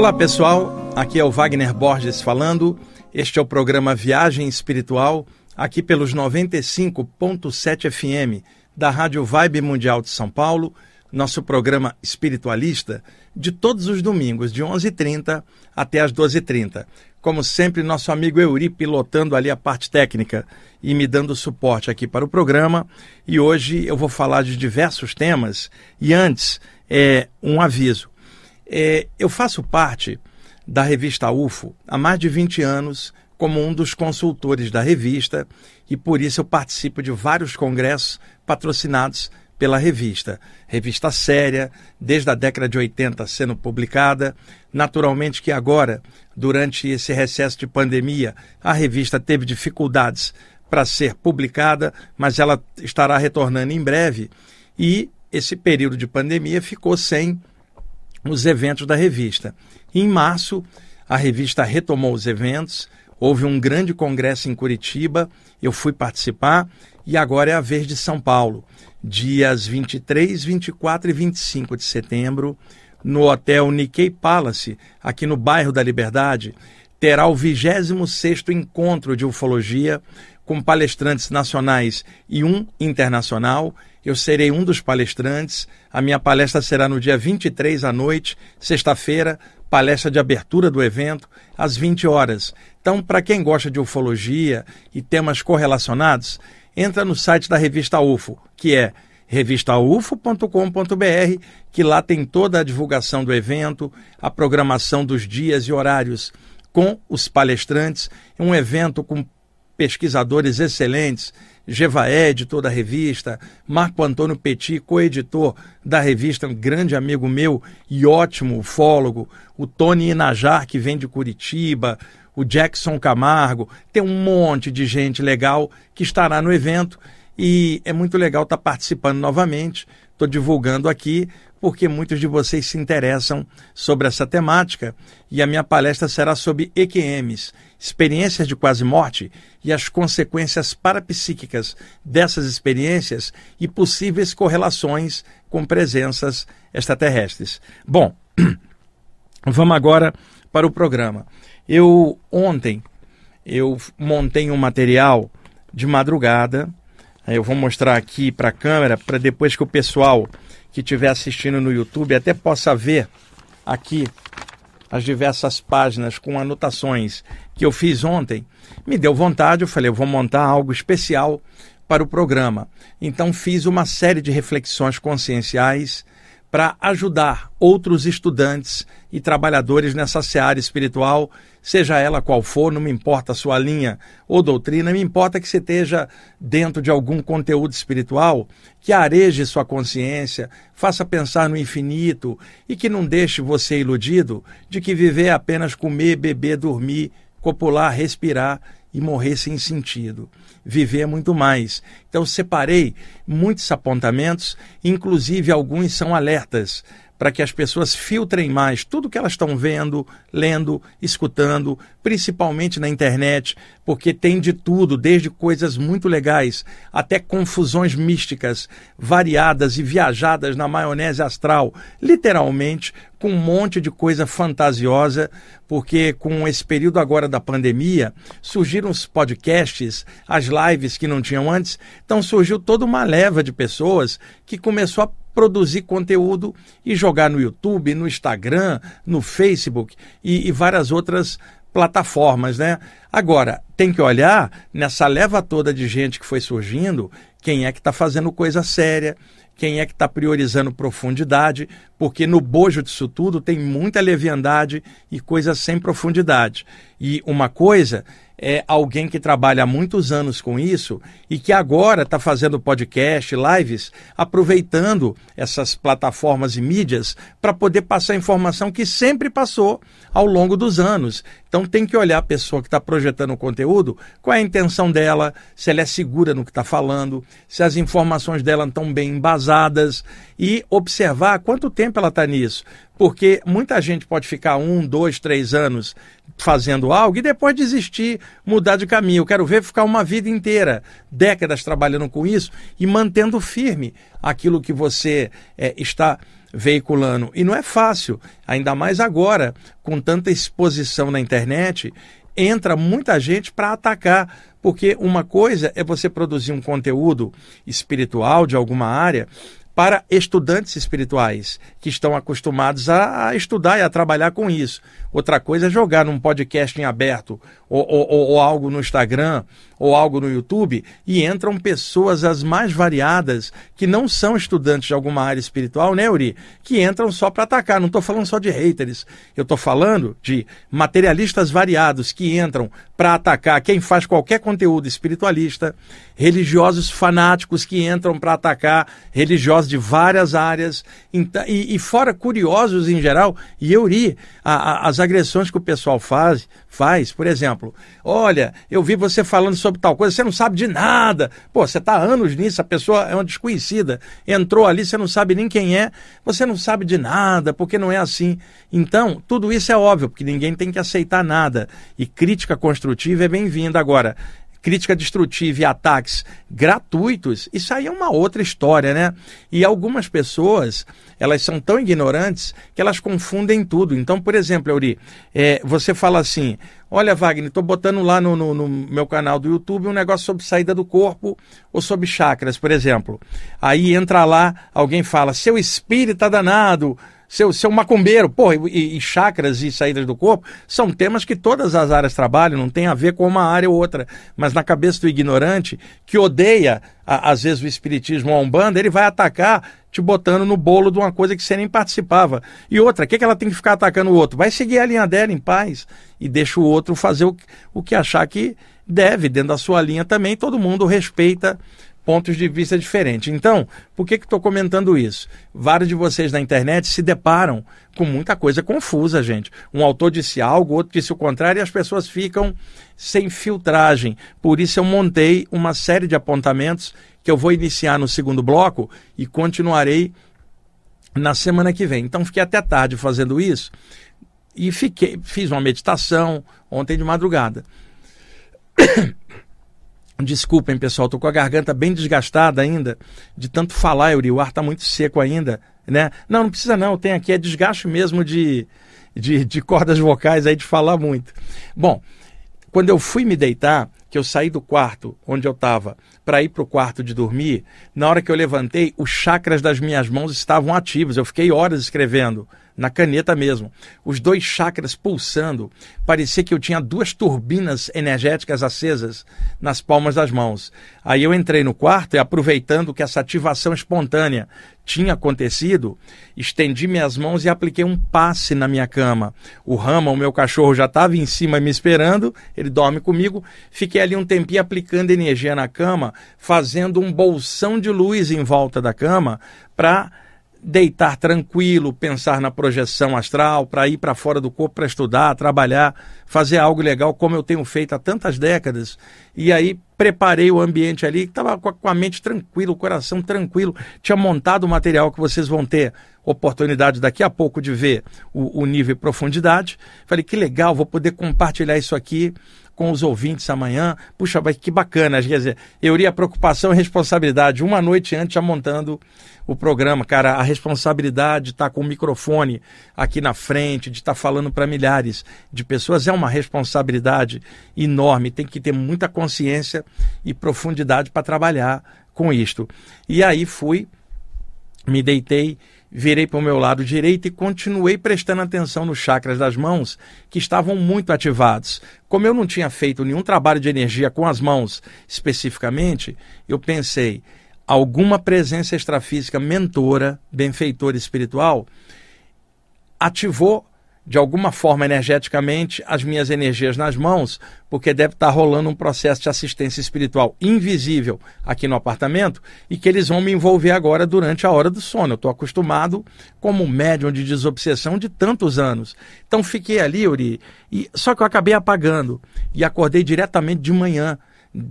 Olá pessoal, aqui é o Wagner Borges falando. Este é o programa Viagem Espiritual, aqui pelos 95.7 FM da Rádio Vibe Mundial de São Paulo, nosso programa espiritualista de todos os domingos, de 11h30 até as 12h30. Como sempre, nosso amigo Euri pilotando ali a parte técnica e me dando suporte aqui para o programa. E hoje eu vou falar de diversos temas. E antes, é, um aviso. É, eu faço parte da revista UFO há mais de 20 anos como um dos consultores da revista e por isso eu participo de vários congressos patrocinados pela revista. Revista séria, desde a década de 80 sendo publicada. Naturalmente que agora, durante esse recesso de pandemia, a revista teve dificuldades para ser publicada, mas ela estará retornando em breve. E esse período de pandemia ficou sem os eventos da revista. Em março, a revista retomou os eventos, houve um grande congresso em Curitiba, eu fui participar e agora é a vez de São Paulo, dias 23, 24 e 25 de setembro, no Hotel Nikkei Palace, aqui no bairro da Liberdade, terá o 26º encontro de ufologia com palestrantes nacionais e um internacional. Eu serei um dos palestrantes. A minha palestra será no dia 23 à noite, sexta-feira, palestra de abertura do evento, às 20 horas. Então, para quem gosta de ufologia e temas correlacionados, entra no site da revista UFO, que é revistaufo.com.br, que lá tem toda a divulgação do evento, a programação dos dias e horários com os palestrantes. Um evento com pesquisadores excelentes, Gevaé, editor da revista, Marco Antônio Petit, co-editor da revista, um grande amigo meu e ótimo ufólogo, o Tony Inajar, que vem de Curitiba, o Jackson Camargo, tem um monte de gente legal que estará no evento e é muito legal estar participando novamente. Estou divulgando aqui porque muitos de vocês se interessam sobre essa temática e a minha palestra será sobre EQMs, experiências de quase morte e as consequências parapsíquicas dessas experiências e possíveis correlações com presenças extraterrestres. Bom, vamos agora para o programa. Eu ontem eu montei um material de madrugada. Eu vou mostrar aqui para a câmera para depois que o pessoal que estiver assistindo no YouTube até possa ver aqui as diversas páginas com anotações que eu fiz ontem. Me deu vontade, eu falei, eu vou montar algo especial para o programa. Então fiz uma série de reflexões conscienciais para ajudar outros estudantes e trabalhadores nessa seara espiritual, seja ela qual for, não me importa a sua linha ou doutrina, me importa que você esteja dentro de algum conteúdo espiritual que areje sua consciência, faça pensar no infinito e que não deixe você iludido de que viver é apenas comer, beber, dormir, copular, respirar e morrer sem sentido. Viver é muito mais. Então, separei muitos apontamentos, inclusive alguns são alertas para que as pessoas filtrem mais tudo que elas estão vendo, lendo, escutando, principalmente na internet, porque tem de tudo, desde coisas muito legais até confusões místicas, variadas e viajadas na maionese astral, literalmente, com um monte de coisa fantasiosa, porque com esse período agora da pandemia, surgiram os podcasts, as lives que não tinham antes, então surgiu toda uma leva de pessoas que começou a produzir conteúdo e jogar no YouTube, no Instagram, no Facebook e, e várias outras plataformas, né? Agora, tem que olhar nessa leva toda de gente que foi surgindo, quem é que está fazendo coisa séria, quem é que está priorizando profundidade, porque no bojo disso tudo tem muita leviandade e coisas sem profundidade. E uma coisa é alguém que trabalha há muitos anos com isso e que agora está fazendo podcast, lives, aproveitando essas plataformas e mídias para poder passar informação que sempre passou ao longo dos anos. Então tem que olhar a pessoa que está projetando o conteúdo, qual é a intenção dela, se ela é segura no que está falando, se as informações dela estão bem embasadas e observar quanto tempo ela está nisso Porque muita gente pode ficar um, dois, três anos fazendo algo e depois desistir, mudar de caminho. Eu quero ver ficar uma vida inteira, décadas trabalhando com isso e mantendo firme aquilo que você é, está veiculando. E não é fácil, ainda mais agora, com tanta exposição na internet, entra muita gente para atacar. Porque uma coisa é você produzir um conteúdo espiritual de alguma área para estudantes espirituais que estão acostumados a, estudar e a trabalhar com isso. Outra coisa é jogar num podcast em aberto ou, ou, ou, algo no Instagram ou algo no YouTube e entram pessoas as mais variadas que não são estudantes de alguma área espiritual, né, Uri? Que entram só para atacar. Não estou falando só de haters. Eu estou falando de materialistas variados que entram para atacar quem faz qualquer conteúdo espiritualista, religiosos fanáticos que entram para atacar religiosos de várias áreas então, e, e fora curiosos em geral. E Uri, a, a, as agressões que o pessoal faz, faz, por exemplo, olha, eu vi você falando sobre tal coisa, você não sabe de nada. Pô, você está há anos nisso, a pessoa é uma desconhecida, entrou ali, você não sabe nem quem é, você não sabe de nada, porque não é assim. Então, tudo isso é óbvio, porque ninguém tem que aceitar nada. E crítica construtiva é bem-vinda. Agora, crítica destrutiva e ataques gratuitos, isso aí é uma outra história, né? E algumas pessoas, elas são tão ignorantes que elas confundem tudo. Então, por exemplo, Euri, é, você fala assim: olha, Wagner, estou botando lá no, no, no, meu canal do YouTube um negócio sobre saída do corpo ou sobre chakras, por exemplo. Aí entra lá, alguém fala: seu espírito está danado seu, seu macumbeiro, pô, e, e chakras e saídas do corpo são temas que todas as áreas trabalham, não tem a ver com uma área ou outra. Mas na cabeça do ignorante, que odeia, a, às vezes, o espiritismo ou a Umbanda, ele vai atacar te botando no bolo de uma coisa que você nem participava. E outra, o que, que ela tem que ficar atacando o outro? Vai seguir a linha dela em paz e deixa o outro fazer o, o que achar que deve, dentro da sua linha também. Todo mundo respeita pontos de vista diferentes. Então, por que estou comentando isso? Vários de vocês na internet se deparam com muita coisa confusa, gente. Um autor disse algo, outro disse o contrário, e as pessoas ficam sem filtragem. Por isso eu montei uma série de apontamentos que eu vou iniciar no segundo bloco e continuarei na semana que vem. Então fiquei até tarde fazendo isso e fiquei, fiz uma meditação ontem de madrugada. Desculpem, pessoal, estou com a garganta bem desgastada ainda, de tanto falar, Yuri, o ar está muito seco ainda, né? Não, não precisa não, tem aqui, é desgaste mesmo de, de, de cordas vocais aí, de falar muito. Bom, quando eu fui me deitar, que eu saí do quarto onde eu estava para ir para o quarto de dormir, na hora que eu levantei, os chakras das minhas mãos estavam ativos. Eu fiquei horas escrevendo na caneta mesmo. Os dois chakras pulsando. Parecia que eu tinha duas turbinas energéticas acesas nas palmas das mãos. Aí eu entrei no quarto e, aproveitando que essa ativação espontânea tinha acontecido, estendi minhas mãos e apliquei um passe na minha cama. O Rama, o meu cachorro, já estava em cima me esperando, ele dorme comigo. Fiquei ali um tempinho aplicando energia na cama, fazendo um bolsão de luz em volta da cama para deitar tranquilo, pensar na projeção astral, para ir para fora do corpo para estudar, trabalhar, fazer algo legal, como eu tenho feito há tantas décadas. E aí preparei o ambiente ali, estava com a mente tranquila, o coração tranquilo, tinha montado o material que vocês vão ter oportunidade daqui a pouco de ver o, o nível e profundidade. Falei, que legal, vou poder compartilhar isso aqui com os ouvintes amanhã. Puxa, que bacana. Quer dizer, eu iria preocupação e responsabilidade uma noite antes já montando o programa, cara, a responsabilidade de estar com o microfone aqui na frente, de estar falando para milhares de pessoas é uma responsabilidade enorme. Tem que ter muita consciência e profundidade para trabalhar com isto. E aí fui, me deitei virei para o meu lado direito e continuei prestando atenção nos chakras das mãos, que estavam muito ativados. Como eu não tinha feito nenhum trabalho de energia com as mãos especificamente, eu pensei, alguma presença extrafísica mentora, benfeitora espiritual, ativou de alguma forma energeticamente as minhas energias nas mãos, porque deve estar rolando um processo de assistência espiritual invisível aqui no apartamento e que eles vão me envolver agora durante a hora do sono. Eu estou acostumado como médium de desobsessão de tantos anos. Então fiquei ali, Uri, e só que eu acabei apagando e acordei diretamente de manhã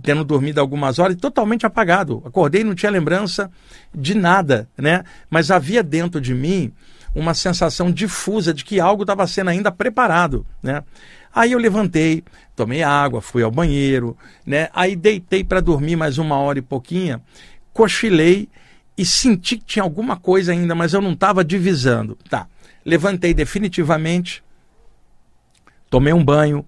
tendo dormido algumas horas, totalmente apagado. Acordei não tinha lembrança de nada, né? Mas havia dentro de mim uma sensação difusa de que algo estava sendo ainda preparado, né? Aí eu levantei, tomei água, fui ao banheiro, né? Aí deitei para dormir mais uma hora e pouquinha, cochilei e senti que tinha alguma coisa ainda, mas eu não estava divisando. Tá. Levantei definitivamente, tomei um banho,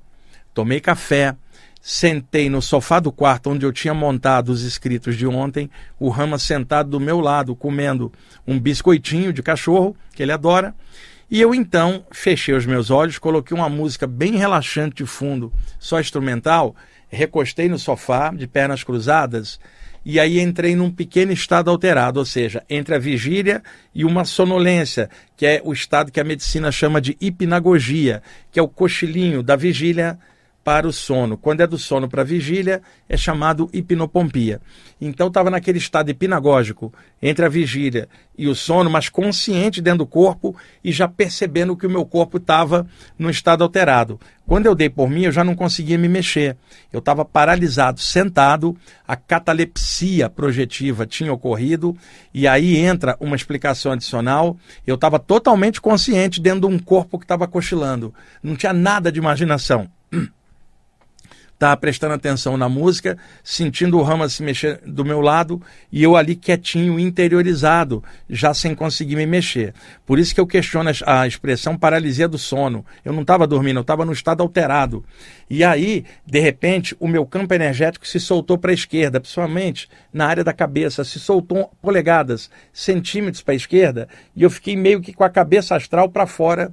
tomei café, sentei no sofá do quarto onde eu tinha montado os escritos de ontem, o Rama sentado do meu lado comendo um biscoitinho de cachorro, que ele adora, e eu então fechei os meus olhos, coloquei uma música bem relaxante de fundo, só instrumental, recostei no sofá, de pernas cruzadas, e aí entrei num pequeno estado alterado, ou seja, entre a vigília e uma sonolência, que é o estado que a medicina chama de hipnagogia, que é o cochilinho da vigília para o sono. Quando é do sono para a vigília, é chamado hipnopompia. Então estava naquele estado hipnagógico, entre a vigília e o sono, mas consciente dentro do corpo e já percebendo que o meu corpo estava num estado alterado. Quando eu dei por mim, eu já não conseguia me mexer. Eu estava paralisado, sentado, a catalepsia projetiva tinha ocorrido, e aí entra uma explicação adicional. Eu estava totalmente consciente dentro de um corpo que estava cochilando. Não tinha nada de imaginação estava prestando atenção na música, sentindo o Rama se mexer do meu lado e eu ali quietinho, interiorizado, já sem conseguir me mexer. Por isso que eu questiono a expressão paralisia do sono. Eu não estava dormindo, eu estava no estado alterado. E aí, de repente, o meu campo energético se soltou para a esquerda, principalmente na área da cabeça, se soltou polegadas, centímetros para a esquerda, e eu fiquei meio que com a cabeça astral para fora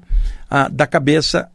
ah, da cabeça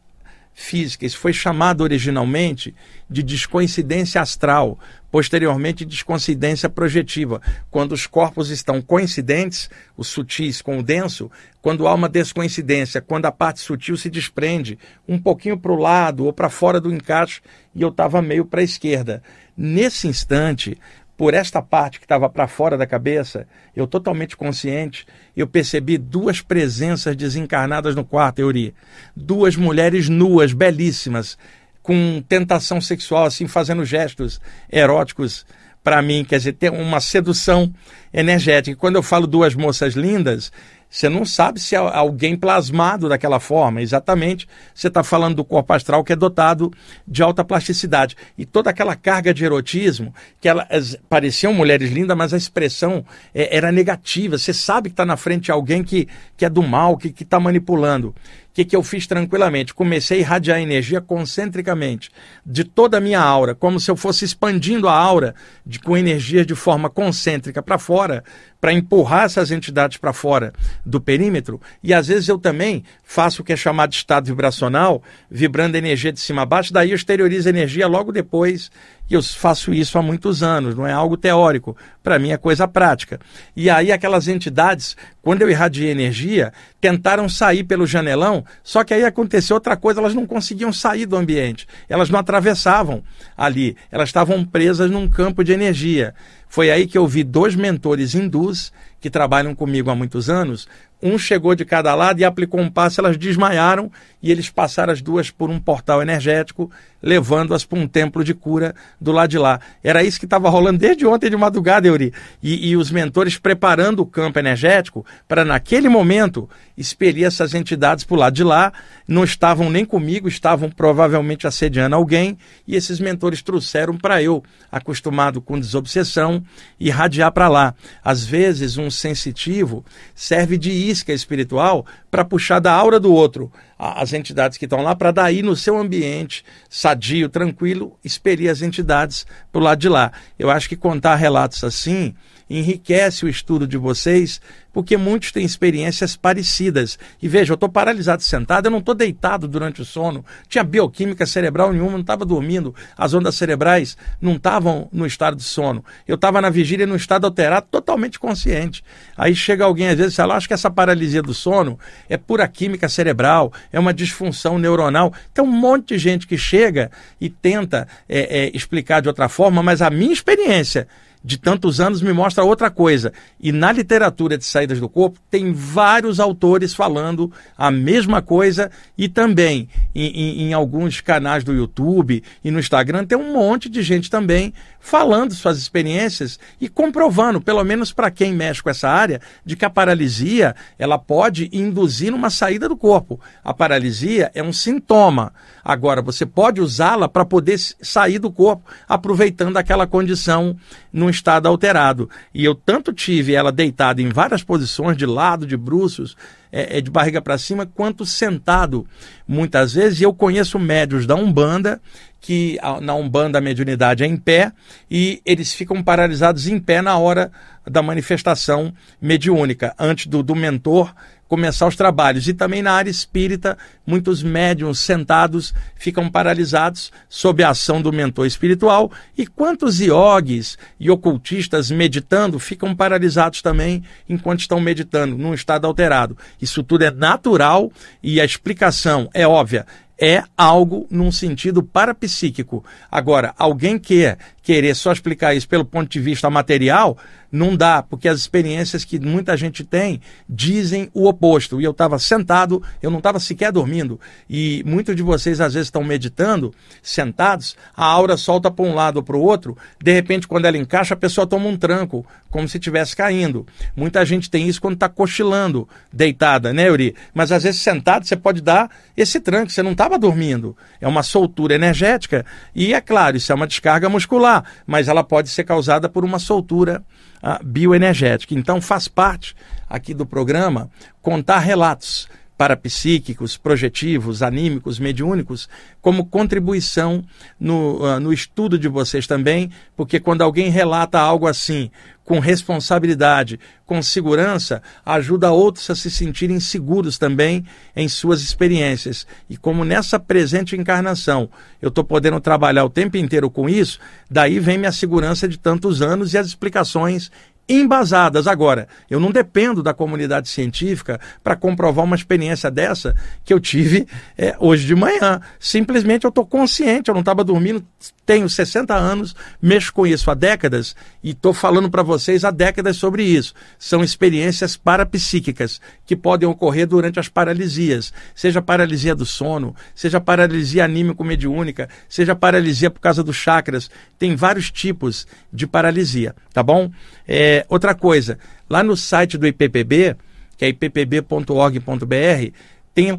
física. Isso foi chamado originalmente de descoincidência astral, posteriormente descoincidência projetiva. Quando os corpos estão coincidentes, os sutis com o denso, quando há uma descoincidência, quando a parte sutil se desprende um pouquinho para o lado ou para fora do encaixe e eu estava meio para a esquerda. Nesse instante, por esta parte que estava para fora da cabeça, eu totalmente consciente, eu percebi duas presenças desencarnadas no quarto, Euri. Duas mulheres nuas, belíssimas, com tentação sexual, assim, fazendo gestos eróticos para mim, quer dizer, tem uma sedução energética. Quando eu falo duas moças lindas, você não sabe se é alguém plasmado daquela forma. Exatamente, você está falando do corpo astral que é dotado de alta plasticidade. E toda aquela carga de erotismo, que elas pareciam mulheres lindas, mas a expressão é, era negativa. Você sabe que está na frente de alguém que, que é do mal, que está manipulando que, que eu fiz tranquilamente? Comecei a irradiar energia concentricamente de toda a minha aura, como se eu fosse expandindo a aura de, com energia de forma concêntrica para fora, para empurrar essas entidades para fora do perímetro. E às vezes eu também faço o que é chamado de estado vibracional, vibrando energia de cima a baixo, daí eu exteriorizo energia logo depois. E eu faço isso há muitos anos, não é algo teórico. Para mim é coisa prática. E aí aquelas entidades, quando eu irradiei energia, tentaram sair pelo janelão, só que aí aconteceu outra coisa, elas não conseguiam sair do ambiente. Elas não atravessavam ali, elas estavam presas num campo de energia. Foi aí que eu vi dois mentores hindus que trabalham comigo há muitos anos. Um chegou de cada lado e aplicou um passo, elas desmaiaram e eles passaram as duas por um portal energético, levando-as para um templo de cura do lado de lá. Era isso que estava rolando desde ontem de madrugada, Euri. E, e os mentores preparando o campo energético para, naquele momento, expelir essas entidades para o lado de lá. Não estavam nem comigo, estavam provavelmente assediando alguém. E esses mentores trouxeram para eu, acostumado com desobsessão, irradiar para lá. Às vezes, um sensitivo serve de isca espiritual para puxar da aura do outro as entidades que estão lá, para daí no seu ambiente sadio, tranquilo, expelir as entidades para o lado de lá. Eu acho que contar relatos assim enriquece o estudo de vocês, porque muitos têm experiências parecidas. E veja, eu estou paralisado sentado, eu não estou deitado durante o sono, tinha bioquímica cerebral nenhuma, não estava dormindo, as ondas cerebrais não estavam no estado de sono. Eu estava na vigília num estado alterado, totalmente consciente. Aí chega alguém às vezes e fala, acho que essa paralisia do sono é pura química cerebral, é uma disfunção neuronal. Tem um monte de gente que chega e tenta é, é, explicar de outra forma, mas a minha experiência de tantos anos me mostra outra coisa. E na literatura de saídas do corpo, tem vários autores falando a mesma coisa e também em, em, em, alguns canais do YouTube e no Instagram tem um monte de gente também falando suas experiências e comprovando, pelo menos para quem mexe com essa área, de que a paralisia ela pode induzir uma saída do corpo. A paralisia é um sintoma. Agora, você pode usá-la para poder sair do corpo, aproveitando aquela condição num estado alterado. E eu tanto tive ela deitada em várias posições, de lado, de bruços, é, é de barriga para cima, quanto sentado, muitas vezes. E eu conheço médios da Umbanda que na Umbanda a mediunidade é em pé e eles ficam paralisados em pé na hora da manifestação mediúnica, antes do, do mentor começar os trabalhos. E também na área espírita, muitos médiums sentados ficam paralisados sob a ação do mentor espiritual. E quantos iogues e ocultistas meditando ficam paralisados também enquanto estão meditando, num estado alterado. Isso tudo é natural e a explicação é óbvia é algo num sentido parapsíquico. Agora, alguém quer querer só explicar isso pelo ponto de vista material, não dá, porque as experiências que muita gente tem dizem o oposto. E eu estava sentado, eu não estava sequer dormindo. E muitos de vocês às vezes estão meditando, sentados, a aura solta para um lado ou para o outro, de repente, quando ela encaixa, a pessoa toma um tranco, como se estivesse caindo. Muita gente tem isso quando está cochilando, deitada, né, Yuri? Mas às vezes sentado você pode dar esse tranco, você não estava dormindo. É uma soltura energética. E é claro, isso é uma descarga muscular mas ela pode ser causada por uma soltura uh, bioenergética. Então faz parte aqui do programa contar relatos parapsíquicos, projetivos, anímicos, mediúnicos, como contribuição no, uh, no estudo de vocês também, porque quando alguém relata algo assim, com responsabilidade, com segurança, ajuda outros a se sentirem seguros também em suas experiências. E como nessa presente encarnação eu estou podendo trabalhar o tempo inteiro com isso, daí vem minha segurança de tantos anos e as explicações embasadas. Agora, eu não dependo da comunidade científica para comprovar uma experiência dessa que eu tive é, hoje de manhã. Simplesmente eu estou consciente, eu não estava dormindo, tenho 60 anos, mexo com isso há décadas e estou falando para vocês há décadas sobre isso. São experiências parapsíquicas que podem ocorrer durante as paralisias, seja paralisia do sono, seja paralisia anímico-mediúnica, seja paralisia por causa dos chakras. Tem vários tipos de paralisia, tá bom? É, outra coisa, lá no site do IPPB, que é ippb.org.br, tem,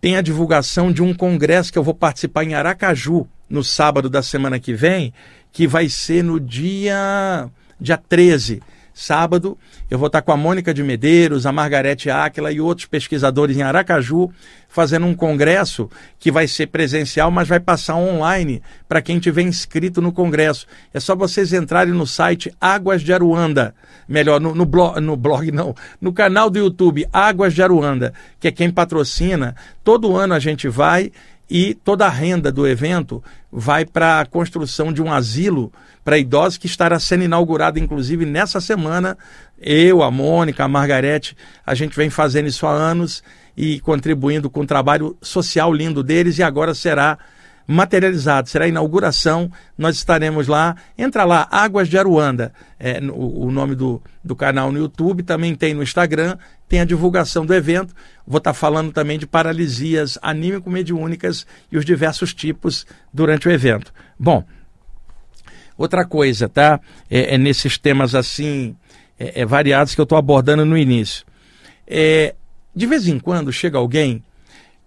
tem a divulgação de um congresso que eu vou participar em Aracaju no sábado da semana que vem, que vai ser no dia, dia 13 sábado, eu vou estar com a Mônica de Medeiros, a Margarete Áquila e outros pesquisadores em Aracaju, fazendo um congresso que vai ser presencial, mas vai passar online para quem tiver inscrito no congresso. É só vocês entrarem no site Águas de Aruanda, melhor, no, no, blog, no blog não, no canal do YouTube Águas de Aruanda, que é quem patrocina. Todo ano a gente vai e toda a renda do evento vai para a construção de um asilo para idosos que estará sendo inaugurado, inclusive, nessa semana. Eu, a Mônica, a Margarete, a gente vem fazendo isso há anos e contribuindo com o trabalho social lindo deles e agora será materializado, será a inauguração, nós estaremos lá. Entra lá, Águas de Aruanda, é, o, o nome do, do canal no YouTube, também tem no Instagram, tem a divulgação do evento. Vou estar falando também de paralisias anímico-mediúnicas e os diversos tipos durante o evento. Bom, outra coisa, tá? É, é nesses temas assim, é, é variados que eu estou abordando no início. É, de vez em quando chega alguém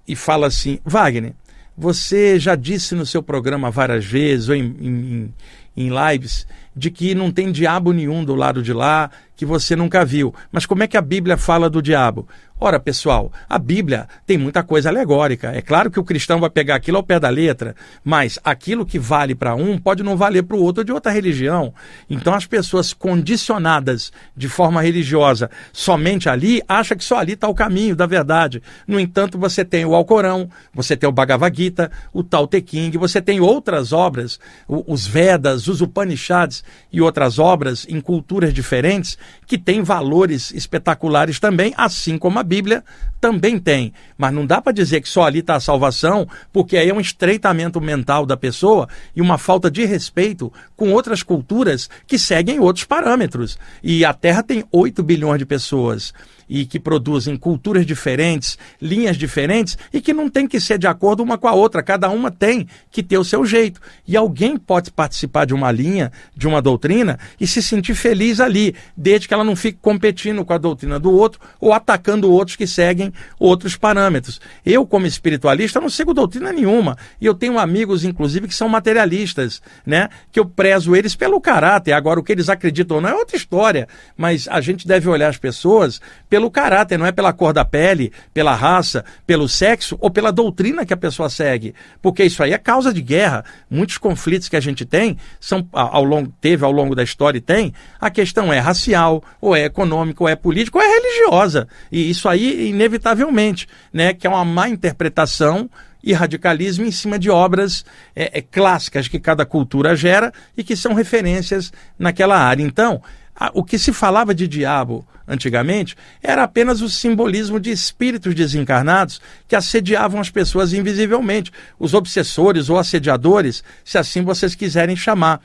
e fala assim, Wagner, você já disse no seu programa várias vezes, ou em, em, em lives, de que não tem diabo nenhum do lado de lá, que você nunca viu. Mas como é que a Bíblia fala do diabo? Ora, pessoal, a Bíblia tem muita coisa alegórica. É claro que o cristão vai pegar aquilo ao pé da letra, mas aquilo que vale para um pode não valer para o outro de outra religião. Então as pessoas condicionadas de forma religiosa somente ali acham que só ali está o caminho da verdade. No entanto, você tem o Alcorão, você tem o Bhagavad Gita, o Tao Te você tem outras obras, os Vedas, os Upanishads e outras obras em culturas diferentes que têm valores espetaculares também, assim como a Bíblia também tem. Mas não dá para dizer que só ali está a salvação, porque aí é um estreitamento mental da pessoa e uma falta de respeito com outras culturas que seguem outros parâmetros. E a Terra tem 8 bilhões de pessoas. e que produzem culturas diferentes, linhas diferentes e que não tem que ser de acordo uma com a outra, cada uma tem que ter o seu jeito. E alguém pode participar de uma linha, de uma doutrina e se sentir feliz ali, desde que ela não fique competindo com a doutrina do outro ou atacando outros que seguem outros parâmetros. Eu, como espiritualista, não sigo doutrina nenhuma e eu tenho amigos, inclusive, que são materialistas, né? Que eu prezo eles pelo caráter. Agora, o que eles acreditam ou não é outra história, mas a gente deve olhar as pessoas pelo caráter, não é pela cor da pele, pela raça, pelo sexo ou pela doutrina que a pessoa segue. Porque isso aí é causa de guerra. Muitos conflitos que a gente tem são ao longo teve ao longo da história e tem, a questão é racial, ou é econômica, ou é política, ou é religiosa. E isso aí inevitavelmente, né, que é uma má interpretação e radicalismo em cima de obras é, é, clássicas que cada cultura gera e que são referências naquela área. Então, a, o que se falava de diabo antigamente era apenas o simbolismo de espíritos desencarnados que assediavam as pessoas invisivelmente, os obsessores ou assediadores, se assim vocês quiserem chamar.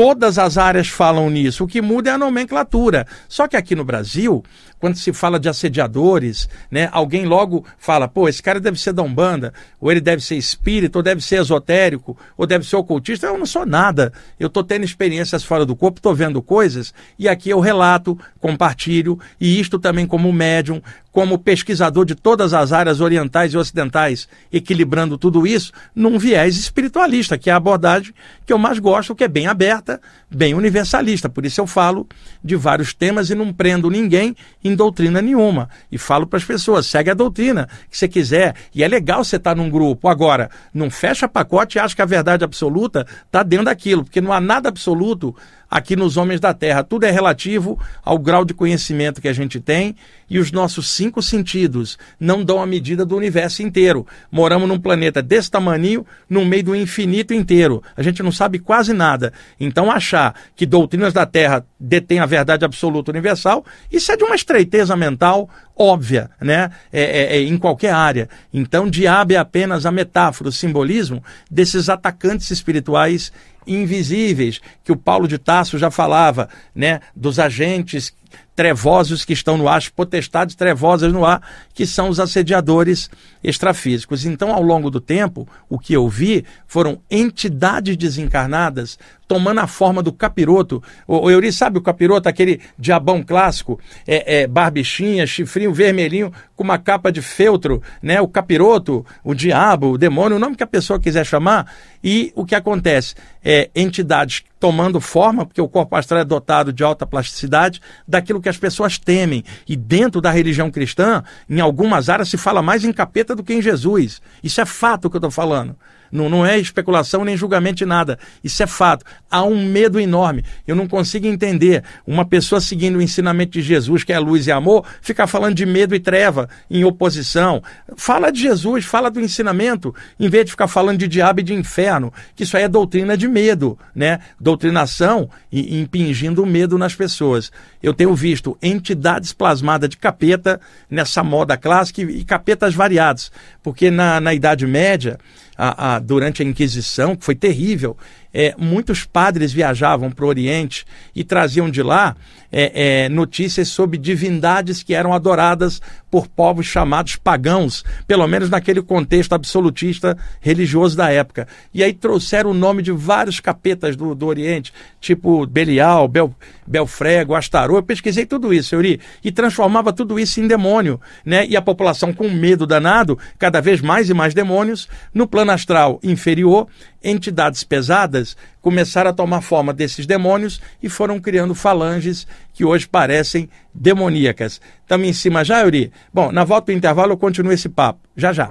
Todas as áreas falam nisso, o que muda é a nomenclatura. Só que aqui no Brasil, quando se fala de assediadores, né, alguém logo fala, pô, esse cara deve ser da Umbanda, ou ele deve ser espírita, ou deve ser esotérico, ou deve ser ocultista. Eu não sou nada. Eu estou tendo experiências fora do corpo, estou vendo coisas, e aqui eu relato, compartilho, e isto também como médium, como pesquisador de todas as áreas orientais e ocidentais, equilibrando tudo isso num viés espiritualista, que é a abordagem que eu mais gosto, que é bem aberta, bem universalista. Por isso eu falo de vários temas e não prendo ninguém em doutrina nenhuma. E falo para as pessoas: segue a doutrina que você quiser. E é legal você estar tá num grupo. Agora, não fecha pacote e acha que a verdade absoluta está dentro daquilo, porque não há nada absoluto aqui nos homens da Terra. Tudo é relativo ao grau de conhecimento que a gente tem e os nossos cinco sentidos não dão a medida do universo inteiro. Moramos num planeta desse tamanho, no meio do infinito inteiro. A gente não sabe quase nada. Então, achar que doutrinas da Terra detêm a verdade absoluta universal, isso é de uma estreiteza mental óbvia, né? É, é, é, em qualquer área. Então, diabo é apenas a metáfora, o simbolismo desses atacantes espirituais invisíveis, que o Paulo de Tarso já falava, né, dos agentes trevosos que estão no ar, as potestades trevosas no ar, que são os assediadores extrafísicos. Então, ao longo do tempo, o que eu vi foram entidades desencarnadas tomando a forma do capiroto. O, o Euri sabe o capiroto, aquele diabão clássico, é, é, barbichinha, chifrinho vermelhinho, com uma capa de feltro, né? O capiroto, o diabo, o demônio, o nome que a pessoa quiser chamar. E o que acontece? É, entidades tomando forma, porque o corpo astral é dotado de alta plasticidade, daquilo que as pessoas temem. E dentro da religião cristã, em algumas áreas, se fala mais em capeta do que em Jesus. Isso é fato que eu estou falando. Não, não é especulação nem julgamento de nada. Isso é fato. Há um medo enorme. Eu não consigo entender uma pessoa seguindo o ensinamento de Jesus, que é luz e amor, ficar falando de medo e treva em oposição. Fala de Jesus, fala do ensinamento, em vez de ficar falando de diabo e de inferno, que isso aí é doutrina de medo, né? Doutrinação e impingindo medo nas pessoas. Eu tenho visto entidades plasmadas de capeta nessa moda clássica e, capetas variados, porque na, na Idade Média a, a, durante a Inquisição, que foi terrível, é, muitos padres viajavam para o Oriente e traziam de lá é, é, notícias sobre divindades que eram adoradas por povos chamados pagãos, pelo menos naquele contexto absolutista religioso da época. E aí trouxeram o nome de vários capetas do, do Oriente, tipo Belial, Bel, Belfrego, Astarô. Eu pesquisei tudo isso, Euri, e transformava tudo isso em demônio. Né? E a população, com medo danado, cada vez mais e mais demônios, no plano astral inferior, entidades pesadas começaram a tomar forma desses demônios e foram criando falanges que hoje parecem demoníacas. Estamos em cima já, Yuri? Bom, na volta do intervalo eu continuo esse papo. Já já.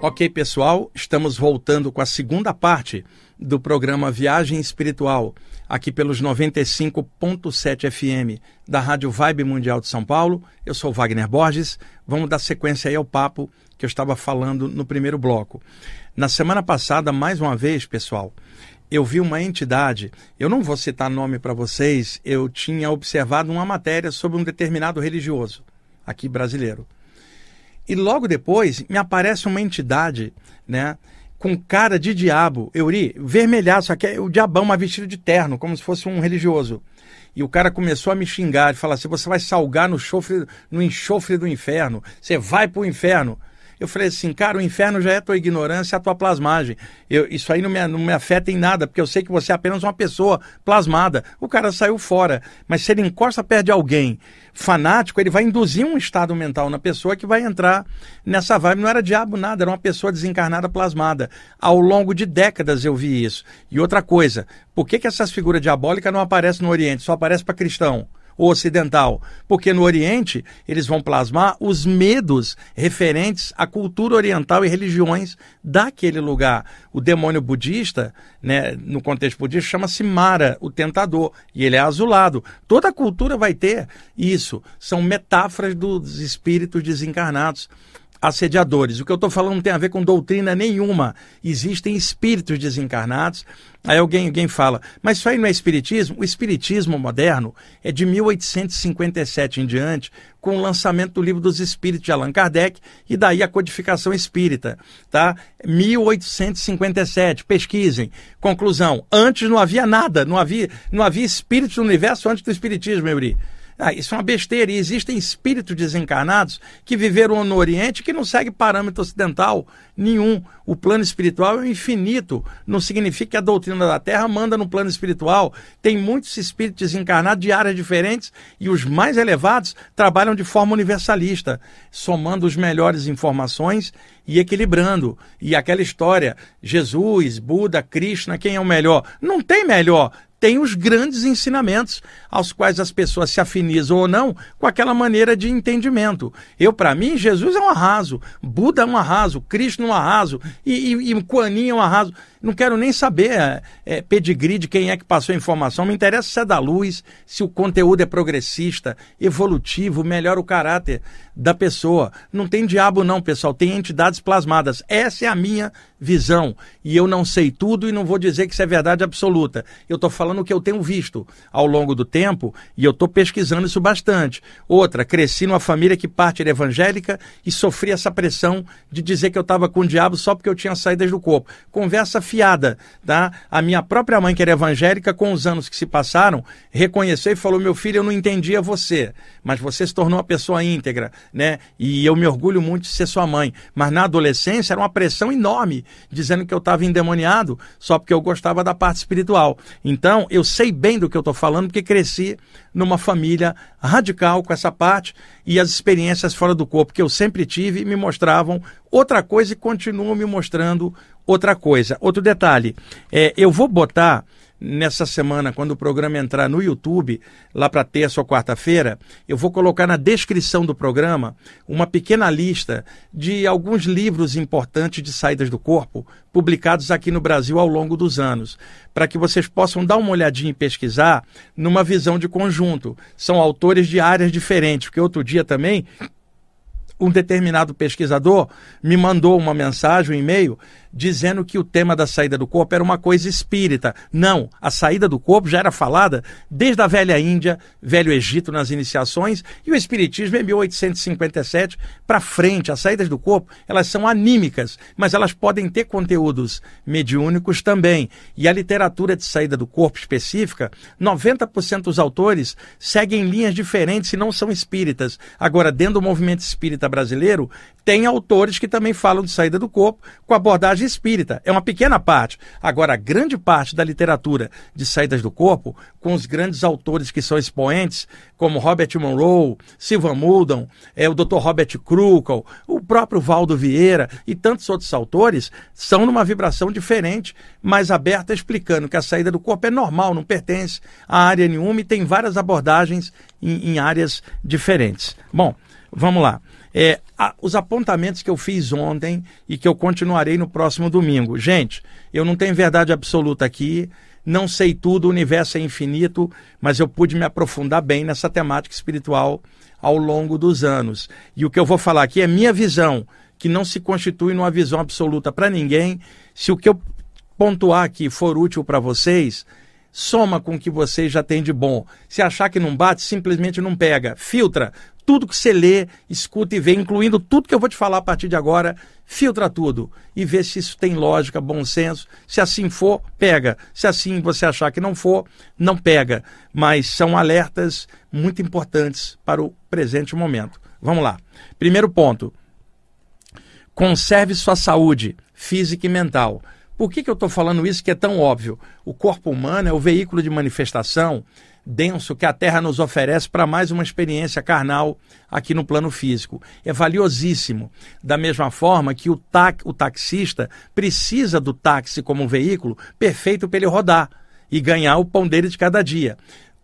Ok, pessoal, estamos voltando com a segunda parte do programa Viagem Espiritual, aqui pelos 95.7 FM da Rádio Vibe Mundial de São Paulo. Eu sou Wagner Borges. Vamos dar sequência aí ao papo que eu estava falando no primeiro bloco. Na semana passada, mais uma vez, pessoal, eu vi uma entidade, eu não vou citar nome para vocês, eu tinha observado uma matéria sobre um determinado religioso, aqui brasileiro. E logo depois me aparece uma entidade, né, com cara de diabo, Euri, vermelhaço, aqui é o diabão, uma vestida de terno, como se fosse um religioso. e o cara começou a me xingar, e falar assim: você vai salgar no, chofre, no enxofre do inferno, você vai para o inferno. Eu falei assim, cara, o inferno já é a tua ignorância, a tua plasmagem. Eu, isso aí não me, não me afeta em nada, porque eu sei que você é apenas uma pessoa plasmada. O cara saiu fora. Mas se ele encosta perto de alguém fanático, ele vai induzir um estado mental na pessoa que vai entrar nessa vibe. Não era diabo nada, era uma pessoa desencarnada plasmada. Ao longo de décadas eu vi isso. E outra coisa, por que, que essas figuras diabólicas não aparecem no Oriente, só aparecem para cristão? Ou ocidental, porque no Oriente eles vão plasmar os medos referentes à cultura oriental e religiões daquele lugar. O demônio budista, né, no contexto budista, chama-se Mara, o tentador, e ele é azulado. Toda a cultura vai ter isso. São metáforas dos espíritos desencarnados assediadores. O que eu estou falando não tem a ver com doutrina nenhuma. Existem espíritos desencarnados. Aí alguém, alguém fala, mas isso aí não é espiritismo? O espiritismo moderno é de 1857 em diante, com o lançamento do livro dos Espíritos de Allan Kardec e daí a codificação espírita, tá? 1857, pesquisem. Conclusão, antes não havia nada, não havia, não havia espírito no universo antes do espiritismo, Euri. Ah, isso é uma besteira. E existem espíritos desencarnados que viveram no Oriente que não segue parâmetro ocidental nenhum. O plano espiritual é infinito. Não significa que a doutrina da Terra manda no plano espiritual. Tem muitos espíritos desencarnados de áreas diferentes e os mais elevados trabalham de forma universalista, somando as melhores informações e equilibrando. E aquela história, Jesus, Buda, Krishna, quem é o melhor? Não tem melhor tem os grandes ensinamentos aos quais as pessoas se afinizam ou não com aquela maneira de entendimento. Eu, para mim, Jesus é um arraso, Buda é um arraso, Cristo é um arraso e, e, e Kuan é um arraso. Não quero nem saber é, é, pedigree de quem é que passou a informação. Me interessa se é da luz, se o conteúdo é progressista, evolutivo, melhora o caráter da pessoa. Não tem diabo, não, pessoal. Tem entidades plasmadas. Essa é a minha visão. E eu não sei tudo e não vou dizer que isso é verdade absoluta. Eu estou falando o que eu tenho visto ao longo do tempo e eu estou pesquisando isso bastante. Outra, cresci numa família que parte era evangélica e sofri essa pressão de dizer que eu estava com o diabo só porque eu tinha saídas do corpo. Conversa fiada, tá? A minha própria mãe, que era evangélica, com os anos que se passaram, reconheceu e falou: Meu filho, eu não entendia você, mas você se tornou uma pessoa íntegra, né? E eu me orgulho muito de ser sua mãe. Mas na adolescência era uma pressão enorme, dizendo que eu estava endemoniado só porque eu gostava da parte espiritual. Então, eu sei bem do que eu estou falando, porque cresci numa família radical com essa parte e as experiências fora do corpo que eu sempre tive me mostravam outra coisa e continuam me mostrando outra coisa. Outro detalhe, é, eu vou botar nessa semana, quando o programa entrar no YouTube, lá para terça ou quarta-feira, eu vou colocar na descrição do programa uma pequena lista de alguns livros importantes de saídas do corpo, publicados aqui no Brasil ao longo dos anos, para que vocês possam dar uma olhadinha e pesquisar numa visão de conjunto. São autores de áreas diferentes, porque outro dia também um determinado pesquisador me mandou uma mensagem, um e-mail, dizendo que o tema da saída do corpo era uma coisa espírita. Não, a saída do corpo já era falada desde a velha Índia, velho Egito nas iniciações, e o espiritismo em 1857 para frente. As saídas do corpo, elas são anímicas, mas elas podem ter conteúdos mediúnicos também. E a literatura de saída do corpo específica, 90% dos autores seguem linhas diferentes e não são espíritas. Agora, dentro do movimento espírita brasileiro, tem autores que também falam de saída do corpo com abordagem espírita. É uma pequena parte. Agora, a grande parte da literatura de saídas do corpo, com os grandes autores que são expoentes, como Robert Monroe, Silvan Muldon, é, o Dr. Robert Krukel, o próprio Valdo Vieira e tantos outros autores, são numa vibração diferente, mais aberta, explicando que a saída do corpo é normal, não pertence a área nenhuma e tem várias abordagens em, em áreas diferentes. Bom, vamos lá é, a, os apontamentos que eu fiz ontem e que eu continuarei no próximo domingo. Gente, eu não tenho verdade absoluta aqui, não sei tudo, o universo é infinito, mas eu pude me aprofundar bem nessa temática espiritual ao longo dos anos. E o que eu vou falar aqui é minha visão, que não se constitui numa visão absoluta para ninguém. Se o que eu pontuar aqui for útil para vocês, soma com o que você já tem de bom. Se achar que não bate, simplesmente não pega. Filtra tudo que você lê, escuta e vê, incluindo tudo que eu vou te falar a partir de agora. Filtra tudo e vê se isso tem lógica, bom senso. Se assim for, pega. Se assim você achar que não for, não pega. Mas são alertas muito importantes para o presente momento. Vamos lá. Primeiro ponto: conserve sua saúde física e mental. Por que, que eu estou falando isso que é tão óbvio? O corpo humano é o veículo de manifestação denso que a Terra nos oferece para mais uma experiência carnal aqui no plano físico. É valiosíssimo. Da mesma forma que o, ta o taxista precisa do táxi como um veículo perfeito para ele rodar e ganhar o pão dele de cada dia.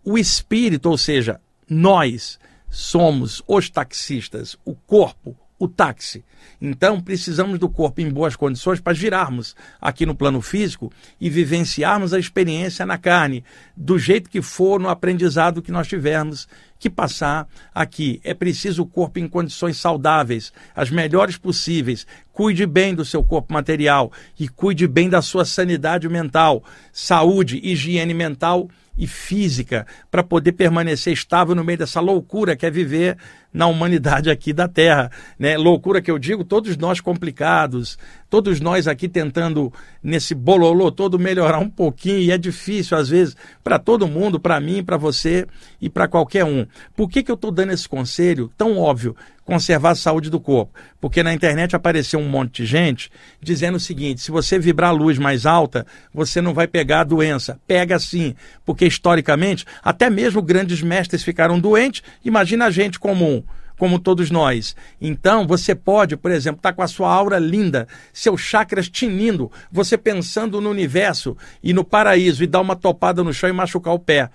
O espírito, ou seja, nós somos os taxistas, o corpo, o táxi. Então, precisamos do corpo em boas condições para girarmos aqui no plano físico e vivenciarmos a experiência na carne, do jeito que for, no aprendizado que nós tivermos que passar aqui. É preciso o corpo em condições saudáveis, as melhores possíveis. Cuide bem do seu corpo material e cuide bem da sua sanidade mental, saúde, higiene mental e física para poder permanecer estável no meio dessa loucura que é viver na humanidade aqui da Terra. Né? Loucura que eu digo, todos nós complicados, todos nós aqui tentando, nesse bololô todo, melhorar um pouquinho, e é difícil às vezes para todo mundo, para mim, para você e para qualquer um. Por que, que eu estou dando esse conselho tão óbvio? Conservar a saúde do corpo. Porque na internet apareceu um monte de gente dizendo o seguinte: se você vibrar a luz mais alta, você não vai pegar a doença. Pega sim, porque historicamente, até mesmo grandes mestres ficaram doentes. Imagina a gente comum como todos nós. Então, você pode, por exemplo, estar tá com a sua aura linda, seus chakras tinindo, você pensando no universo e no paraíso e dar uma topada no chão e machucar o pé.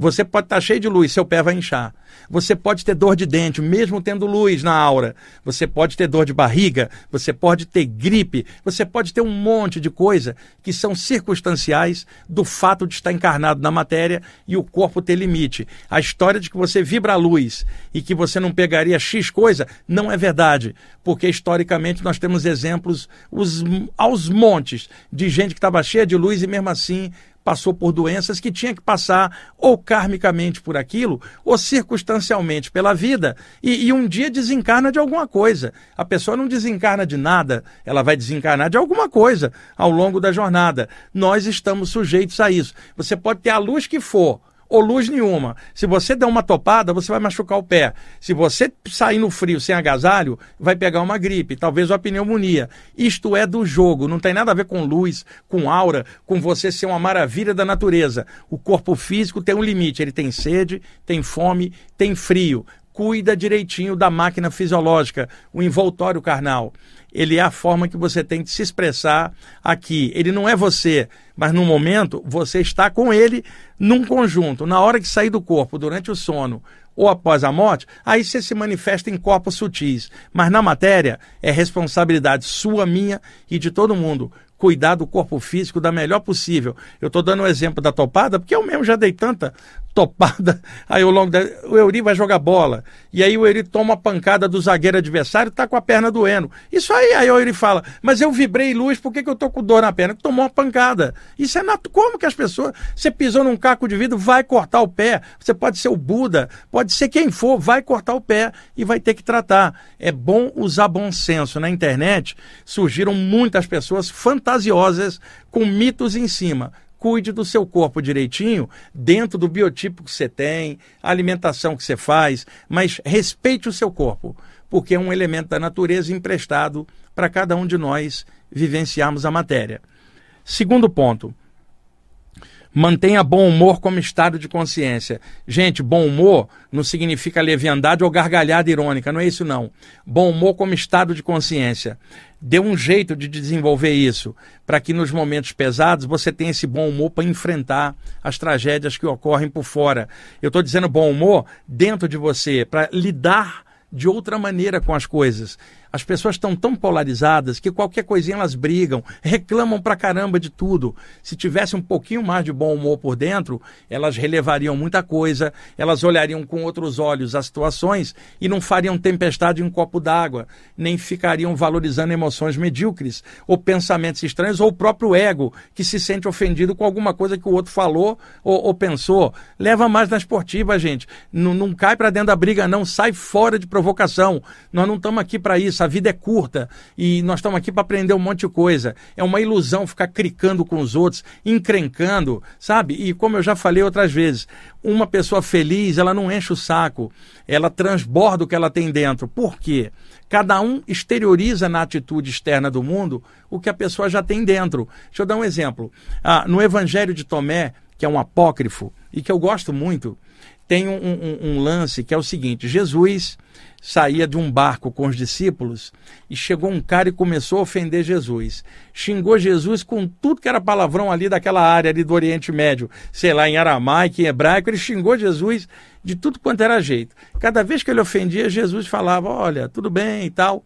Você pode estar tá cheio de luz, seu pé vai inchar. Você pode ter dor de dente, mesmo tendo luz na aura. Você pode ter dor de barriga, você pode ter gripe, você pode ter um monte de coisa que são circunstanciais do fato de estar encarnado na matéria e o corpo ter limite. A história de que você vibra a luz e que você não pegaria X coisa não é verdade, porque historicamente nós temos exemplos os, aos montes de gente que estava cheia de luz e mesmo assim passou por doenças que tinha que passar ou karmicamente por aquilo, ou circunstancialmente pela vida, e, e, um dia desencarna de alguma coisa. A pessoa não desencarna de nada, ela vai desencarnar de alguma coisa ao longo da jornada. Nós estamos sujeitos a isso. Você pode ter a luz que for, ou luz nenhuma. Se você der uma topada, você vai machucar o pé. Se você sair no frio sem agasalho, vai pegar uma gripe, talvez uma pneumonia. Isto é do jogo, não tem nada a ver com luz, com aura, com você ser uma maravilha da natureza. O corpo físico tem um limite, ele tem sede, tem fome, tem frio. Cuida direitinho da máquina fisiológica, o envoltório carnal ele é a forma que você tem de se expressar aqui. Ele não é você, mas no momento você está com ele num conjunto. Na hora que sair do corpo, durante o sono ou após a morte, aí você se manifesta em corpos sutis. Mas na matéria é responsabilidade sua, minha e de todo mundo cuidar do corpo físico da melhor possível. Eu estou dando o um exemplo da topada, porque eu mesmo já dei tanta topada aí ao longo da... O Euri vai jogar bola. E aí o Euri toma uma pancada do zagueiro adversário e tá com a perna doendo. Isso aí, aí o Euri fala, mas eu vibrei luz, por que, que eu tô com dor na perna? Tomou uma pancada. Isso é natural. Como que as pessoas. Você pisou num caco de vidro, vai cortar o pé. Você pode ser o Buda, pode ser quem for, vai cortar o pé e vai ter que tratar. É bom usar bom senso. Na internet surgiram muitas pessoas fantasiosas com mitos em cima cuide do seu corpo direitinho, dentro do biotipo que você tem, a alimentação que você faz, mas respeite o seu corpo, porque é um elemento da natureza emprestado para cada um de nós vivenciarmos a matéria. Segundo ponto, Mantenha bom humor como estado de consciência. Gente, bom humor não significa leviandade ou gargalhada irônica, não é isso não. Bom humor como estado de consciência. Dê um jeito de desenvolver isso, para que nos momentos pesados você tenha esse bom humor para enfrentar as tragédias que ocorrem por fora. Eu estou dizendo bom humor dentro de você, para lidar de outra maneira com as coisas. As pessoas estão tão polarizadas que qualquer coisinha elas brigam, reclamam pra caramba de tudo. Se tivesse um pouquinho mais de bom humor por dentro, elas relevariam muita coisa, elas olhariam com outros olhos as situações e não fariam tempestade em um copo d'água, nem ficariam valorizando emoções medíocres, ou pensamentos estranhos, ou o próprio ego, que se sente ofendido com alguma coisa que o outro falou ou, ou pensou. Leva mais na esportiva, gente. Não, não cai para dentro da briga, não. Sai fora de provocação. Nós não estamos aqui para isso. A vida é curta e nós estamos aqui para aprender um monte de coisa. É uma ilusão ficar cricando com os outros, encrencando, sabe? E como eu já falei outras vezes, uma pessoa feliz, ela não enche o saco, ela transborda o que ela tem dentro. Por quê? Cada um exterioriza na atitude externa do mundo o que a pessoa já tem dentro. Deixa eu dar um exemplo. Ah, no Evangelho de Tomé, que é um apócrifo e que eu gosto muito, tem um, um, um, lance que é o seguinte: Jesus saía de um barco com os discípulos e chegou um cara e começou a ofender Jesus. Xingou Jesus com tudo que era palavrão ali daquela área ali do Oriente Médio, sei lá, em aramaico, em hebraico, ele xingou Jesus de tudo quanto era jeito. Cada vez que ele ofendia, Jesus falava: Olha, tudo bem e tal.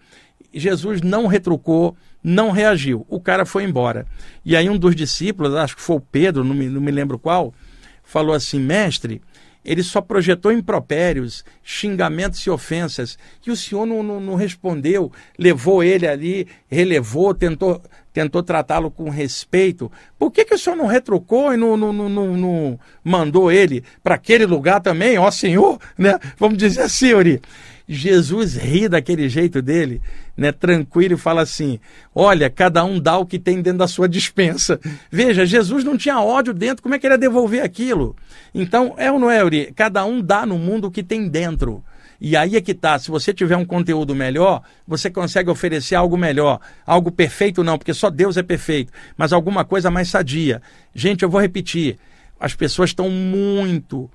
Jesus não retrucou, não reagiu. O cara foi embora. E aí um dos discípulos, acho que foi o Pedro, não me, não me lembro qual, falou assim: Mestre ele só projetou impropérios, xingamentos e ofensas. E o senhor não, não, não respondeu, levou ele ali, relevou, tentou, tentou tratá-lo com respeito. Por que, que o senhor não retrucou e não, não, não, não mandou ele para aquele lugar também? Ó senhor, né? Vamos dizer assim, Uri. Jesus ri daquele jeito dele, né, tranquilo, e fala assim: Olha, cada um dá o que tem dentro da sua dispensa. Veja, Jesus não tinha ódio dentro, como é que ele ia devolver aquilo? Então, é ou não é, Uri? Cada um dá no mundo o que tem dentro. E aí é que tá, se você tiver um conteúdo melhor, você consegue oferecer algo melhor. Algo perfeito não, porque só Deus é perfeito, mas alguma coisa mais sadia. Gente, eu vou repetir. As pessoas estão muito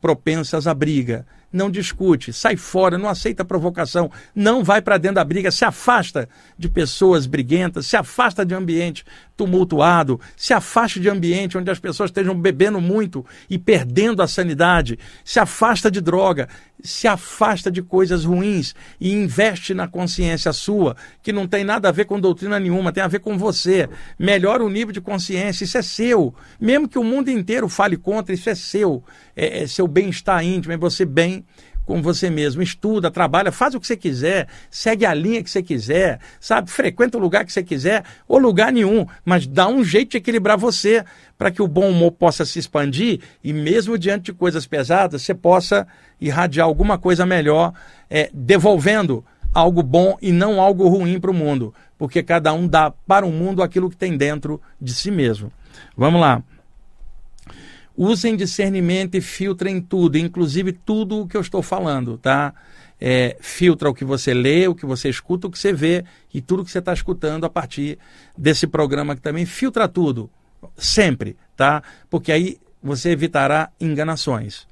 propensas à briga. Não discute, sai fora, não aceita provocação, não vai para dentro da briga, se afasta de pessoas briguentas, se afasta de ambiente tumultuado, se afaste de ambiente onde as pessoas estejam bebendo muito e perdendo a sanidade, se afasta de droga, se afasta de coisas ruins e investe na consciência sua, que não tem nada a ver com doutrina nenhuma, tem a ver com você. Melhora o nível de consciência, isso é seu. Mesmo que o mundo inteiro fale contra, isso é seu. É, é seu bem-estar íntimo, é você bem com você mesmo. Estuda, trabalha, faz o que você quiser, segue a linha que você quiser, sabe? Frequenta o lugar que você quiser, ou lugar nenhum, mas dá um jeito de equilibrar você para que o bom humor possa se expandir e mesmo diante de coisas pesadas, você possa irradiar alguma coisa melhor, é, devolvendo algo bom e não algo ruim para o mundo, porque cada um dá para o mundo aquilo que tem dentro de si mesmo. Vamos lá. Usem discernimento e filtrem tudo, inclusive tudo o que eu estou falando, tá? É, filtra o que você lê, o que você escuta, o que você vê e tudo que você está escutando a partir desse programa que também filtra tudo, sempre, tá? Porque aí você evitará enganações.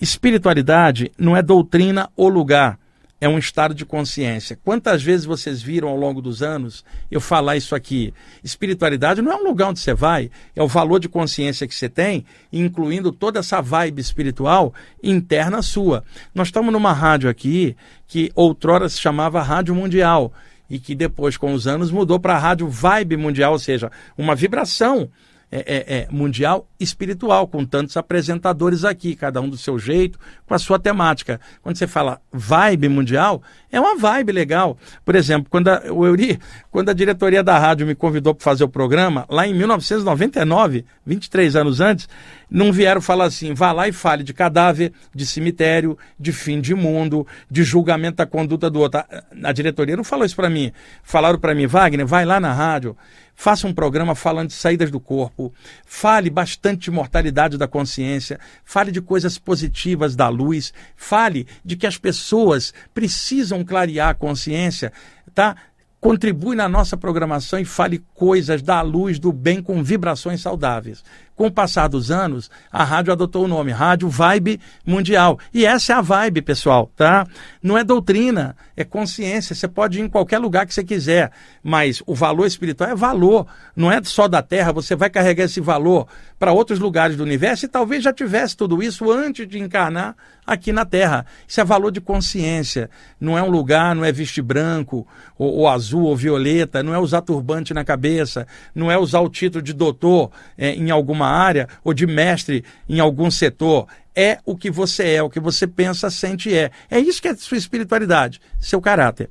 Espiritualidade não é doutrina ou lugar é um estado de consciência. Quantas vezes vocês viram ao longo dos anos eu falar isso aqui? Espiritualidade não é um lugar onde você vai, é o valor de consciência que você tem, incluindo toda essa vibe espiritual interna sua. Nós estamos numa rádio aqui que outrora se chamava Rádio Mundial e que depois, com os anos, mudou para a Rádio Vibe Mundial, ou seja, uma vibração é, é, é, mundial espiritual, com tantos apresentadores aqui, cada um do seu jeito, com a sua temática. Quando você fala vibe mundial, é uma vibe legal. Por exemplo, quando a, o Euri, quando a diretoria da rádio me convidou para fazer o programa, lá em 1999, 23 anos antes, não vieram falar assim, vá lá e fale de cadáver, de cemitério, de fim de mundo, de julgamento da conduta do outro. A, a diretoria não falou isso para mim. Falaram para mim, Wagner, vai lá na rádio, Faça um programa falando de saídas do corpo, fale bastante de mortalidade da consciência, fale de coisas positivas da luz, fale de que as pessoas precisam clarear a consciência, tá? Contribui na nossa programação e fale coisas da luz, do bem, com vibrações saudáveis. Com o passar dos anos, a rádio adotou o nome Rádio Vibe Mundial. E essa é a vibe, pessoal, tá? Não é doutrina, é consciência. Você pode ir em qualquer lugar que você quiser, mas o valor espiritual é valor. Não é só da Terra, você vai carregar esse valor para outros lugares do universo e talvez já tivesse tudo isso antes de encarnar aqui na Terra. Isso é valor de consciência. Não é um lugar, não é vestir branco, ou, ou azul, ou violeta, não é usar turbante na cabeça, não é usar o título de doutor é, em alguma área ou de mestre em algum setor. É o que você é, o que você pensa, sente e é. É isso que é sua espiritualidade, seu caráter.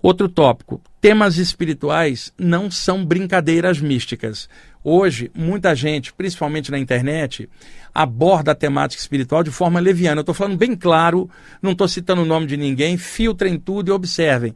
Outro tópico: temas espirituais não são brincadeiras místicas. Hoje, muita gente, principalmente na internet, aborda a temática espiritual de forma leviana. Eu estou falando bem claro, não estou citando o nome de ninguém, filtrem tudo e observem.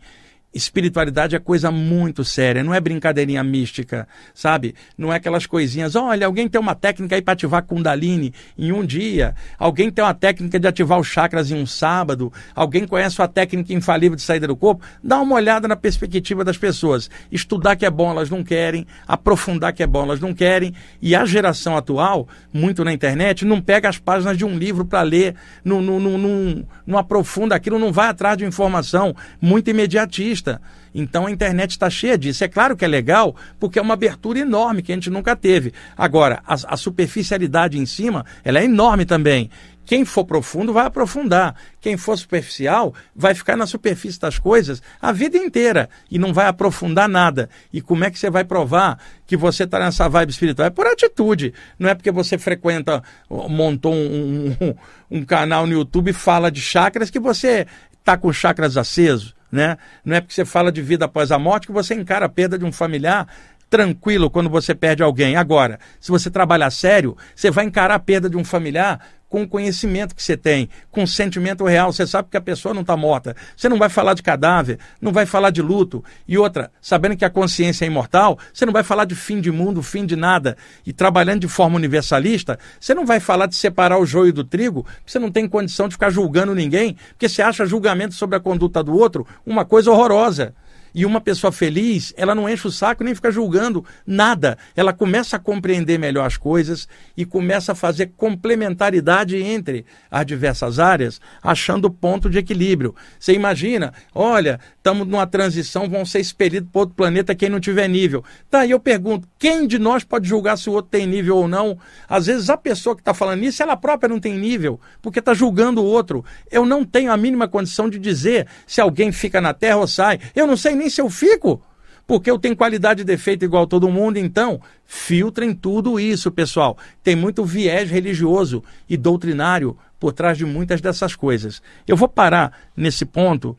Espiritualidade é coisa muito séria, não é brincadeirinha mística, sabe? Não é aquelas coisinhas, olha, alguém tem uma técnica aí para ativar Kundalini em um dia, alguém tem uma técnica de ativar os chakras em um sábado, alguém conhece uma técnica infalível de saída do corpo. Dá uma olhada na perspectiva das pessoas. Estudar que é bom, elas não querem, aprofundar que é bom, elas não querem. E a geração atual, muito na internet, não pega as páginas de um livro para ler, não, não, não, não, não aprofunda aquilo, não vai atrás de informação muito imediatista vista. Então a internet está cheia disso. É claro que é legal, porque é uma abertura enorme que a gente nunca teve. Agora, a, a superficialidade em cima, ela é enorme também. Quem for profundo vai aprofundar. Quem for superficial vai ficar na superfície das coisas a vida inteira e não vai aprofundar nada. E como é que você vai provar que você está nessa vibe espiritual? É por atitude. Não é porque você frequenta, montou um, um, um canal no YouTube e fala de chakras que você está com chakras acesos né? Não é porque você fala de vida após a morte que você encara a perda de um familiar tranquilo quando você perde alguém. Agora, se você trabalhar sério, você vai encarar a perda de um familiar com o conhecimento que você tem, com o sentimento real. Você sabe que a pessoa não está morta. Você não vai falar de cadáver, não vai falar de luto. E outra, sabendo que a consciência é imortal, você não vai falar de fim de mundo, fim de nada. E trabalhando de forma universalista, você não vai falar de separar o joio do trigo, você não tem condição de ficar julgando ninguém, porque você acha julgamento sobre a conduta do outro uma coisa horrorosa. E uma pessoa feliz, ela não enche o saco nem fica julgando nada. Ela começa a compreender melhor as coisas e começa a fazer complementaridade entre as diversas áreas, achando ponto de equilíbrio. Você imagina, olha, estamos numa transição, vão ser expelidos para outro planeta quem não tiver nível. Tá, e eu pergunto, quem de nós pode julgar se o outro tem nível ou não? Às vezes a pessoa que está falando isso, ela própria não tem nível, porque está julgando o outro. Eu não tenho a mínima condição de dizer se alguém fica na Terra ou sai. Eu não sei nem se eu fico, porque eu tenho qualidade e defeito igual todo mundo, então filtrem tudo isso, pessoal. Tem muito viés religioso e doutrinário por trás de muitas dessas coisas. Eu vou parar nesse ponto.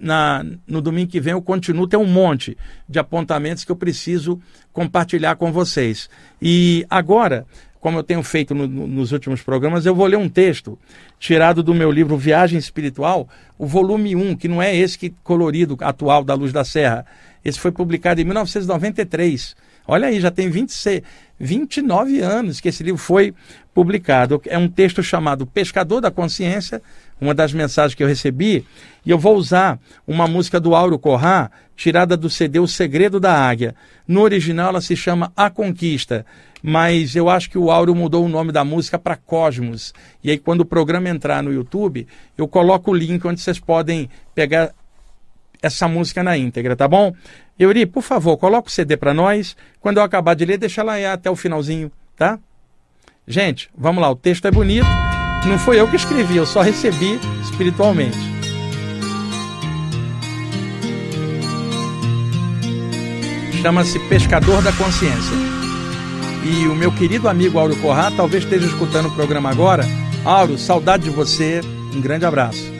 Na, no domingo que vem eu continuo, tem um monte de apontamentos que eu preciso compartilhar com vocês. E agora, como eu tenho feito no, nos últimos programas, eu vou ler um texto tirado do meu livro Viagem Espiritual, o volume 1, que não é esse que colorido atual da Luz da Serra. Esse foi publicado em 1993. Olha aí, já tem 26, 29 anos que esse livro foi publicado. É um texto chamado Pescador da Consciência, uma das mensagens que eu recebi, e eu vou usar uma música do Auro Corrá, tirada do CD O Segredo da Águia. No original ela se chama A Conquista mas eu acho que o Áureo mudou o nome da música para Cosmos. E aí, quando o programa entrar no YouTube, eu coloco o link onde vocês podem pegar essa música na íntegra, tá bom? Euri, por favor, coloca o CD para nós. Quando eu acabar de ler, deixa aí até o finalzinho, tá? Gente, vamos lá, o texto é bonito. Não foi eu que escrevi, eu só recebi espiritualmente. Chama-se Pescador da Consciência. E o meu querido amigo Auro Corrá talvez esteja escutando o programa agora. Auro, saudade de você. Um grande abraço.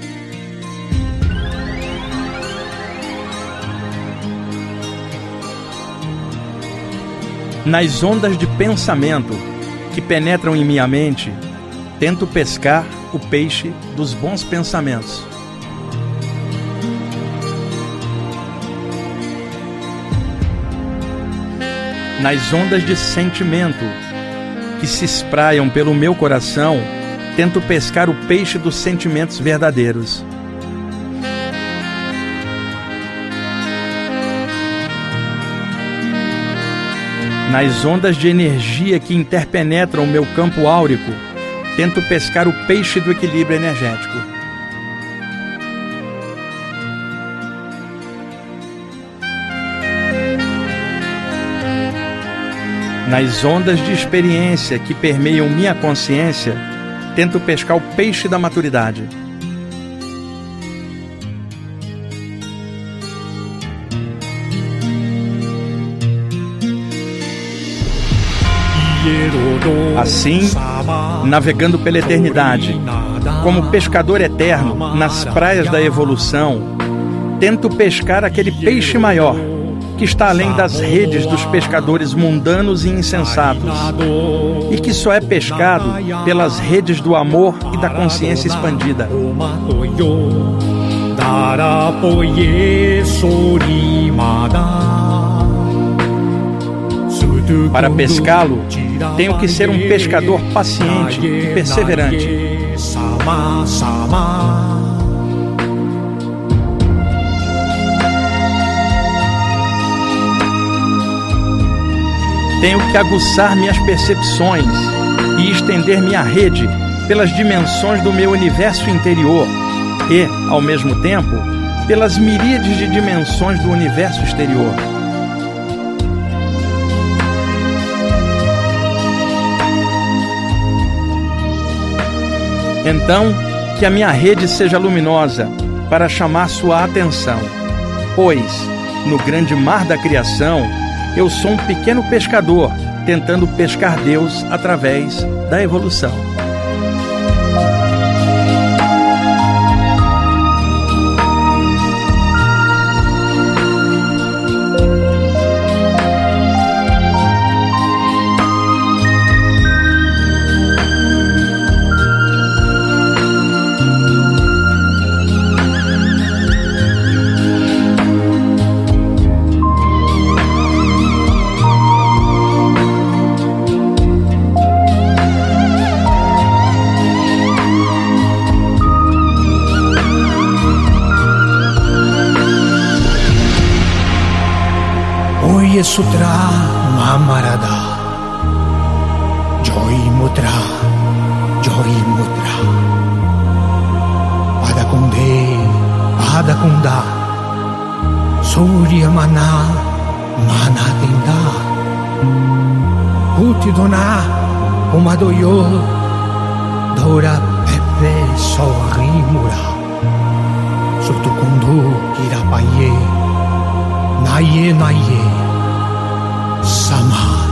Nas ondas de pensamento que penetram em minha mente, tento pescar o peixe dos bons pensamentos nas ondas de sentimento que se espraiam pelo meu coração, tento pescar o peixe dos sentimentos verdadeiros. Nas ondas de energia que interpenetram o meu campo áurico, tento pescar o peixe do equilíbrio energético. Nas ondas de experiência que permeiam minha consciência, tento pescar o peixe da maturidade. Assim, navegando pela eternidade, como pescador eterno nas praias da evolução, tento pescar aquele peixe maior que está além das redes dos pescadores mundanos e insensatos, e que só é pescado pelas redes do amor e da consciência expandida. Para pescá-lo, tenho que ser um pescador paciente e perseverante. Tenho que aguçar minhas percepções e estender minha rede pelas dimensões do meu universo interior e, ao mesmo tempo, pelas miríades de dimensões do universo exterior. Então, que a minha rede seja luminosa para chamar sua atenção, pois, no grande mar da criação, eu sou um pequeno pescador tentando pescar Deus através da evolução. ये सुतरा माँ मारा दा जोई मुद्रा जोई मुद्रा पादकुंदे पादकुंदा। सूर्य मना, माना दिंदा भूति दोना उमा दो यो। धोरा पेपे सौरी मुरा। सुतुकुंदो कीरा पाइये, नाइये नाइये। 山下